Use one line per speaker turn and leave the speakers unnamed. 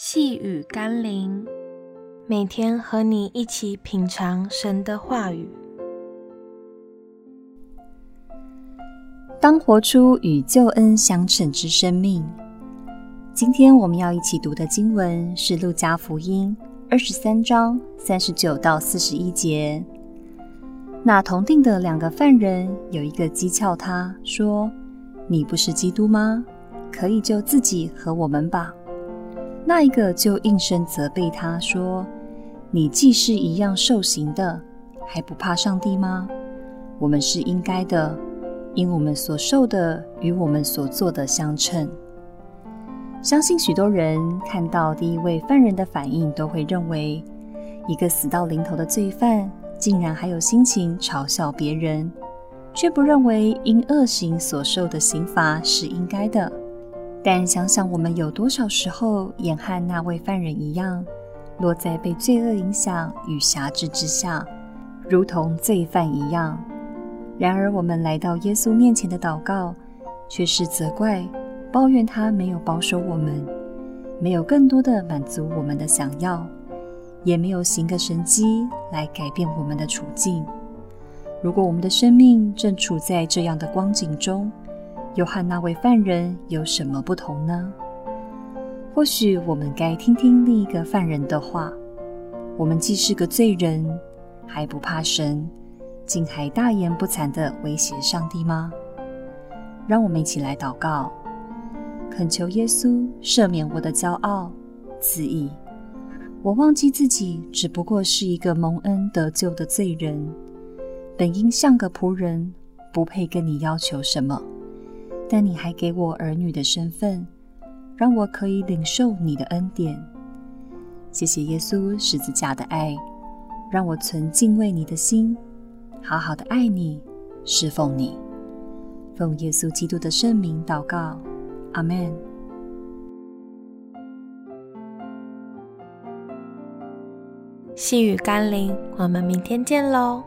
细雨甘霖，每天和你一起品尝神的话语。
当活出与救恩相称之生命。今天我们要一起读的经文是《路加福音》二十三章三十九到四十一节。那同定的两个犯人，有一个讥诮他说：“你不是基督吗？可以救自己和我们吧。”那一个就应声责备他说：“你既是一样受刑的，还不怕上帝吗？我们是应该的，因我们所受的与我们所做的相称。”相信许多人看到第一位犯人的反应，都会认为，一个死到临头的罪犯，竟然还有心情嘲笑别人，却不认为因恶行所受的刑罚是应该的。但想想我们有多少时候也和那位犯人一样，落在被罪恶影响与辖制之下，如同罪犯一样。然而我们来到耶稣面前的祷告，却是责怪、抱怨他没有保守我们，没有更多的满足我们的想要，也没有行个神迹来改变我们的处境。如果我们的生命正处在这样的光景中，又和那位犯人有什么不同呢？或许我们该听听另一个犯人的话。我们既是个罪人，还不怕神，竟还大言不惭地威胁上帝吗？让我们一起来祷告，恳求耶稣赦免我的骄傲、自义。我忘记自己只不过是一个蒙恩得救的罪人，本应像个仆人，不配跟你要求什么。但你还给我儿女的身份，让我可以领受你的恩典。谢谢耶稣十字架的爱，让我存敬畏你的心，好好的爱你，侍奉你。奉耶稣基督的圣名祷告，阿门。
细雨甘霖，我们明天见喽。